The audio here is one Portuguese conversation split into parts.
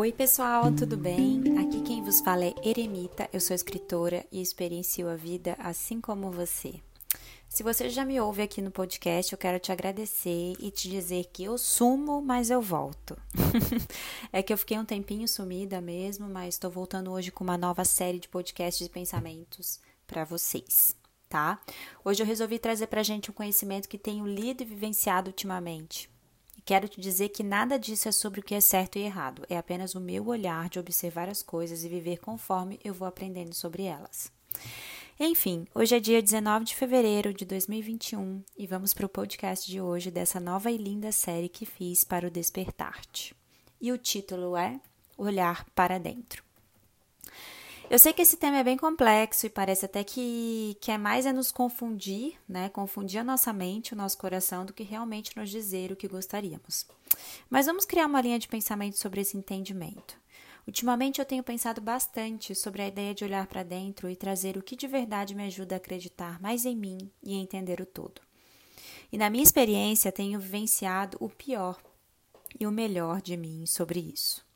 Oi, pessoal, tudo bem? Aqui quem vos fala é Eremita, eu sou escritora e experiencio a vida assim como você. Se você já me ouve aqui no podcast, eu quero te agradecer e te dizer que eu sumo, mas eu volto. é que eu fiquei um tempinho sumida mesmo, mas estou voltando hoje com uma nova série de podcasts de pensamentos para vocês, tá? Hoje eu resolvi trazer pra gente um conhecimento que tenho lido e vivenciado ultimamente Quero te dizer que nada disso é sobre o que é certo e errado, é apenas o meu olhar de observar as coisas e viver conforme eu vou aprendendo sobre elas. Enfim, hoje é dia 19 de fevereiro de 2021 e vamos para o podcast de hoje dessa nova e linda série que fiz para o Despertar-te. E o título é Olhar para Dentro. Eu sei que esse tema é bem complexo e parece até que, que é mais é nos confundir, né? Confundir a nossa mente, o nosso coração, do que realmente nos dizer o que gostaríamos. Mas vamos criar uma linha de pensamento sobre esse entendimento. Ultimamente eu tenho pensado bastante sobre a ideia de olhar para dentro e trazer o que de verdade me ajuda a acreditar mais em mim e entender o todo. E na minha experiência tenho vivenciado o pior e o melhor de mim sobre isso.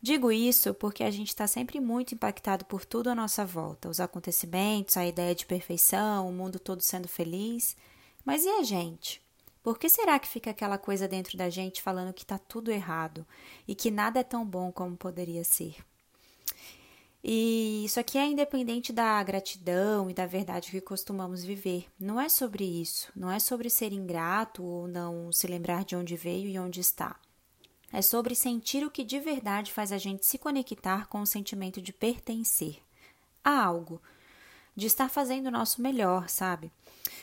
Digo isso porque a gente está sempre muito impactado por tudo à nossa volta, os acontecimentos, a ideia de perfeição, o mundo todo sendo feliz. Mas e a gente? Por que será que fica aquela coisa dentro da gente falando que está tudo errado e que nada é tão bom como poderia ser? E isso aqui é independente da gratidão e da verdade que costumamos viver. Não é sobre isso, não é sobre ser ingrato ou não se lembrar de onde veio e onde está. É sobre sentir o que de verdade faz a gente se conectar com o sentimento de pertencer a algo, de estar fazendo o nosso melhor, sabe?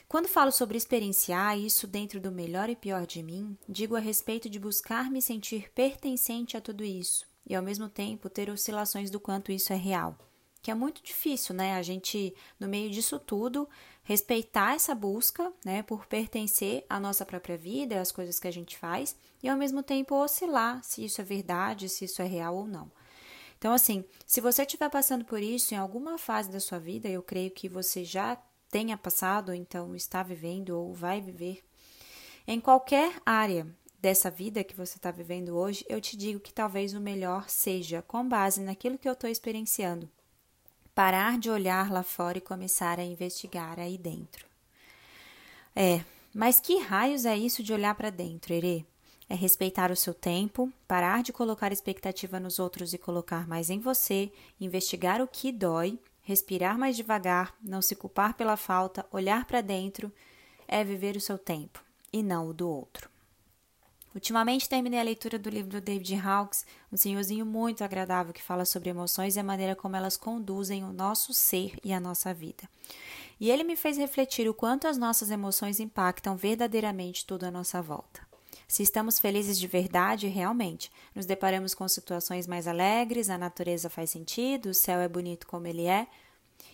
Quando falo sobre experienciar isso dentro do melhor e pior de mim, digo a respeito de buscar me sentir pertencente a tudo isso e ao mesmo tempo ter oscilações do quanto isso é real que é muito difícil, né? A gente, no meio disso tudo, respeitar essa busca, né, por pertencer à nossa própria vida, às coisas que a gente faz, e ao mesmo tempo oscilar se isso é verdade, se isso é real ou não. Então, assim, se você estiver passando por isso em alguma fase da sua vida, eu creio que você já tenha passado, então está vivendo ou vai viver, em qualquer área dessa vida que você está vivendo hoje, eu te digo que talvez o melhor seja, com base naquilo que eu estou experienciando, parar de olhar lá fora e começar a investigar aí dentro. É, mas que raios é isso de olhar para dentro, Erê? É respeitar o seu tempo, parar de colocar expectativa nos outros e colocar mais em você, investigar o que dói, respirar mais devagar, não se culpar pela falta, olhar para dentro, é viver o seu tempo e não o do outro. Ultimamente terminei a leitura do livro do David Hawkes, um senhorzinho muito agradável que fala sobre emoções e a maneira como elas conduzem o nosso ser e a nossa vida. E ele me fez refletir o quanto as nossas emoções impactam verdadeiramente tudo à nossa volta. Se estamos felizes de verdade, realmente, nos deparamos com situações mais alegres, a natureza faz sentido, o céu é bonito como ele é,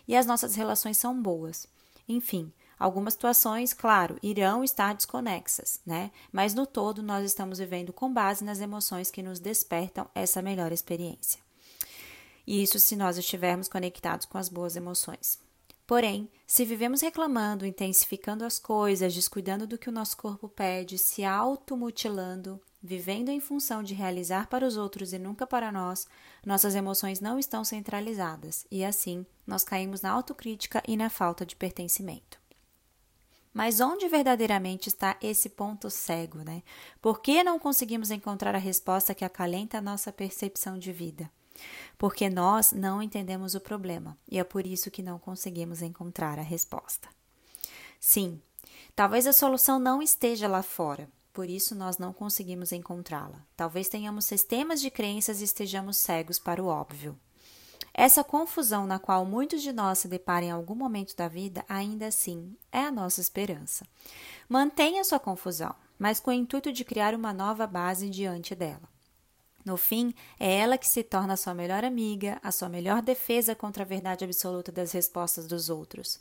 e as nossas relações são boas. Enfim, Algumas situações, claro, irão estar desconexas, né? Mas no todo nós estamos vivendo com base nas emoções que nos despertam essa melhor experiência. E isso se nós estivermos conectados com as boas emoções. Porém, se vivemos reclamando, intensificando as coisas, descuidando do que o nosso corpo pede, se automutilando, vivendo em função de realizar para os outros e nunca para nós, nossas emoções não estão centralizadas e assim nós caímos na autocrítica e na falta de pertencimento. Mas onde verdadeiramente está esse ponto cego, né? Por que não conseguimos encontrar a resposta que acalenta a nossa percepção de vida? Porque nós não entendemos o problema e é por isso que não conseguimos encontrar a resposta. Sim, talvez a solução não esteja lá fora, por isso nós não conseguimos encontrá-la. Talvez tenhamos sistemas de crenças e estejamos cegos para o óbvio. Essa confusão na qual muitos de nós se deparam em algum momento da vida, ainda assim, é a nossa esperança. Mantenha sua confusão, mas com o intuito de criar uma nova base diante dela. No fim, é ela que se torna a sua melhor amiga, a sua melhor defesa contra a verdade absoluta das respostas dos outros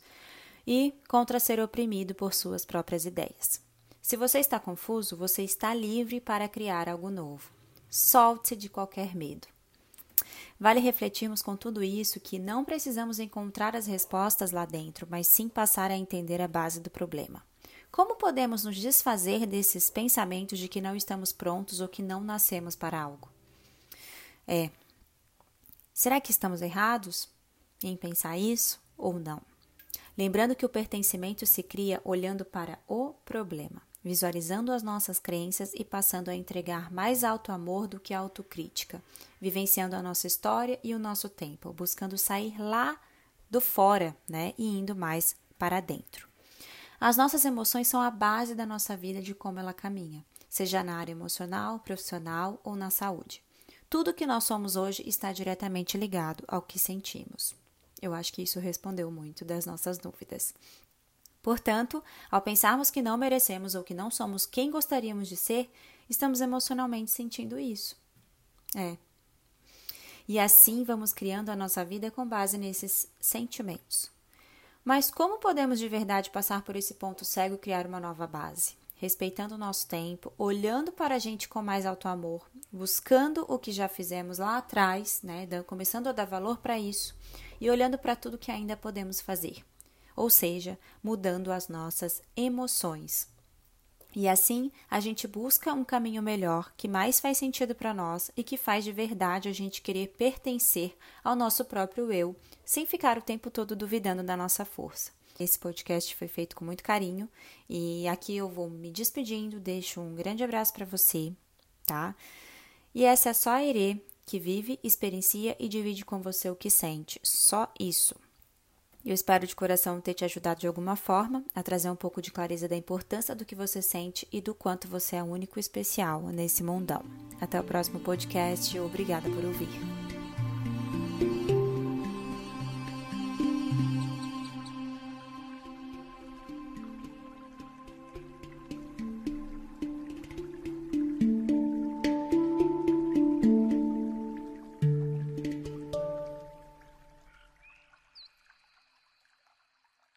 e contra ser oprimido por suas próprias ideias. Se você está confuso, você está livre para criar algo novo. Solte de qualquer medo. Vale refletirmos com tudo isso que não precisamos encontrar as respostas lá dentro, mas sim passar a entender a base do problema. Como podemos nos desfazer desses pensamentos de que não estamos prontos ou que não nascemos para algo? é: será que estamos errados em pensar isso ou não? Lembrando que o pertencimento se cria olhando para o problema, visualizando as nossas crenças e passando a entregar mais alto amor do que autocrítica, vivenciando a nossa história e o nosso tempo, buscando sair lá do fora, né, e indo mais para dentro. As nossas emoções são a base da nossa vida de como ela caminha, seja na área emocional, profissional ou na saúde. Tudo que nós somos hoje está diretamente ligado ao que sentimos. Eu acho que isso respondeu muito das nossas dúvidas. Portanto, ao pensarmos que não merecemos ou que não somos quem gostaríamos de ser, estamos emocionalmente sentindo isso. É. E assim vamos criando a nossa vida com base nesses sentimentos. Mas como podemos de verdade passar por esse ponto cego e criar uma nova base? Respeitando o nosso tempo, olhando para a gente com mais alto amor, buscando o que já fizemos lá atrás, né, começando a dar valor para isso e olhando para tudo que ainda podemos fazer, ou seja, mudando as nossas emoções. E assim a gente busca um caminho melhor que mais faz sentido para nós e que faz de verdade a gente querer pertencer ao nosso próprio eu, sem ficar o tempo todo duvidando da nossa força. Esse podcast foi feito com muito carinho e aqui eu vou me despedindo, deixo um grande abraço para você, tá? E essa é só a Irê que vive, experiencia e divide com você o que sente. Só isso. Eu espero de coração ter te ajudado de alguma forma a trazer um pouco de clareza da importância do que você sente e do quanto você é único e especial nesse mundão. Até o próximo podcast. Obrigada por ouvir.